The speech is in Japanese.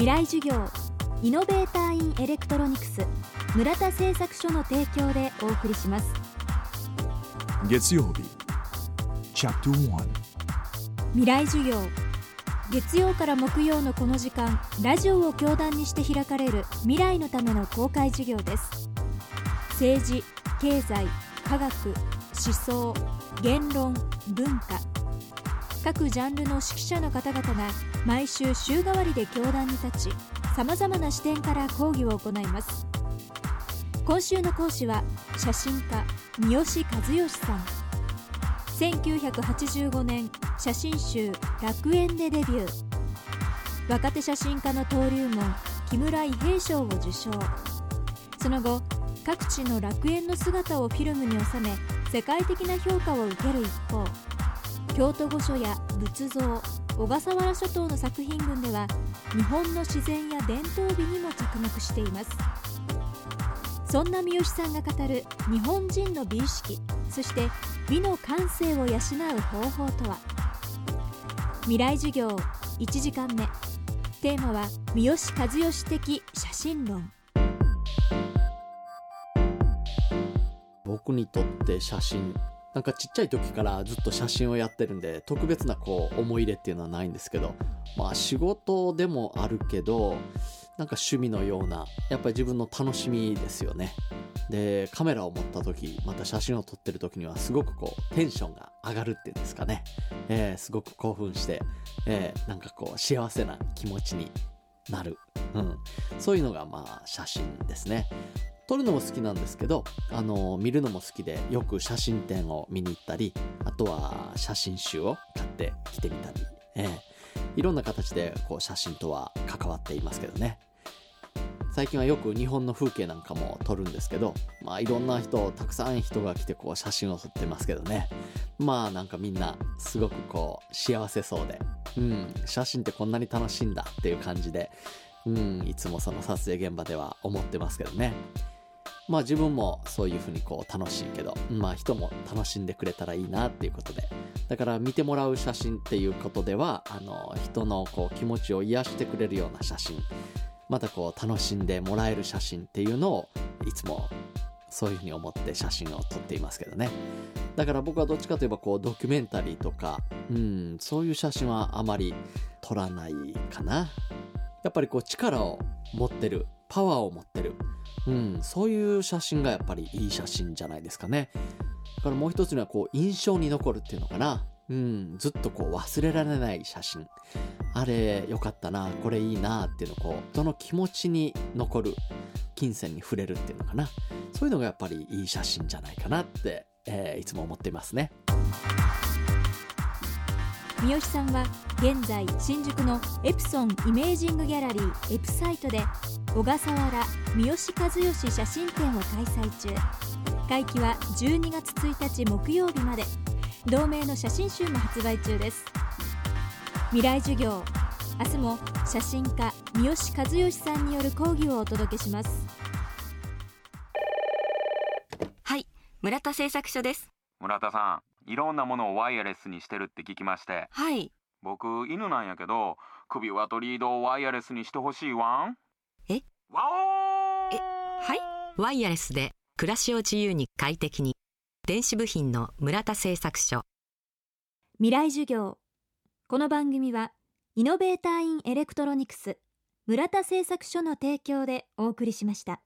未来授業イノベーターインエレクトロニクス村田製作所の提供でお送りします。月曜日未来授業月曜から木曜のこの時間ラジオを教壇にして開かれる未来のための公開授業です。政治経済科学思想言論文化各ジャンルの指揮者の方々が毎週週替わりで教壇に立ちさまざまな視点から講義を行います。今週の講師は写真家三好和義さん。1985年写真集「楽園」でデビュー。若手写真家の登竜門木村伊兵衛賞を受賞。その後各地の楽園の姿をフィルムに収め世界的な評価を受ける一方京都御所や仏像小笠原諸島の作品群では日本の自然や伝統美にも着目しています。そんな三好さんが語る日本人の美意識そして美の感性を養う方法とは？未来授業1時間目。テーマは三好和義的写真論。僕にとって写真なんかちっちゃい時からずっと写真をやってるんで特別なこう思い入れっていうのはないんですけどまあ仕事でもあるけどなんか趣味のようなやっぱり自分の楽しみですよね。でカメラを持った時また写真を撮ってる時にはすごくこうテンションが上がるっていうんですかね、えー、すごく興奮して、えー、なんかこう幸せな気持ちになる、うん、そういうのがまあ写真ですね。撮るのも好きなんですけど、あの、見るのも好きで、よく写真展を見に行ったり、あとは写真集を買ってきてみたり、ええいろんな形でこう写真とは関わっていますけどね。最近はよく日本の風景なんかも撮るんですけど、まあいろんな人、たくさん人が来てこう写真を撮ってますけどね。まあなんかみんなすごくこう幸せそうで、うん、写真ってこんなに楽しいんだっていう感じで、うん、いつもその撮影現場では思ってますけどね。まあ自分もそういうふうにこう楽しいけど、まあ人も楽しんでくれたらいいなっていうことで。だから見てもらう写真っていうことでは、あの、人のこう気持ちを癒してくれるような写真、またこう楽しんでもらえる写真っていうのをいつもそういうふうに思って写真を撮っていますけどね。だから僕はどっちかといえばこうドキュメンタリーとか、うん、そういう写真はあまり撮らないかな。やっぱりこう力を持ってる、パワーを持ってる。うん、そういう写真がやっぱりいい写真じゃないですかね。だからもう一つにはこう印象に残るっていうのかな。うん、ずっとこう忘れられない写真。あれ良かったな、これいいなっていうのをこう、どの気持ちに残る、金銭に触れるっていうのかな。そういうのがやっぱりいい写真じゃないかなって、えー、いつも思っていますね。三好さんは現在新宿のエプソンイメージングギャラリーエプサイトで小笠原三好和義写真展を開催中。会期は12月1日木曜日まで。同名の写真集も発売中です。未来授業。明日も写真家三好和義さんによる講義をお届けします。はい村田製作所です。村田さんいろんなものをワイヤレスにしてるって聞きまして。はい。僕犬なんやけど首輪とリードをワイヤレスにしてほしいわんえはい。ワイヤレスで暮らしを自由に快適に。電子部品の村田製作所。未来授業。この番組はイノベーターインエレクトロニクス村田製作所の提供でお送りしました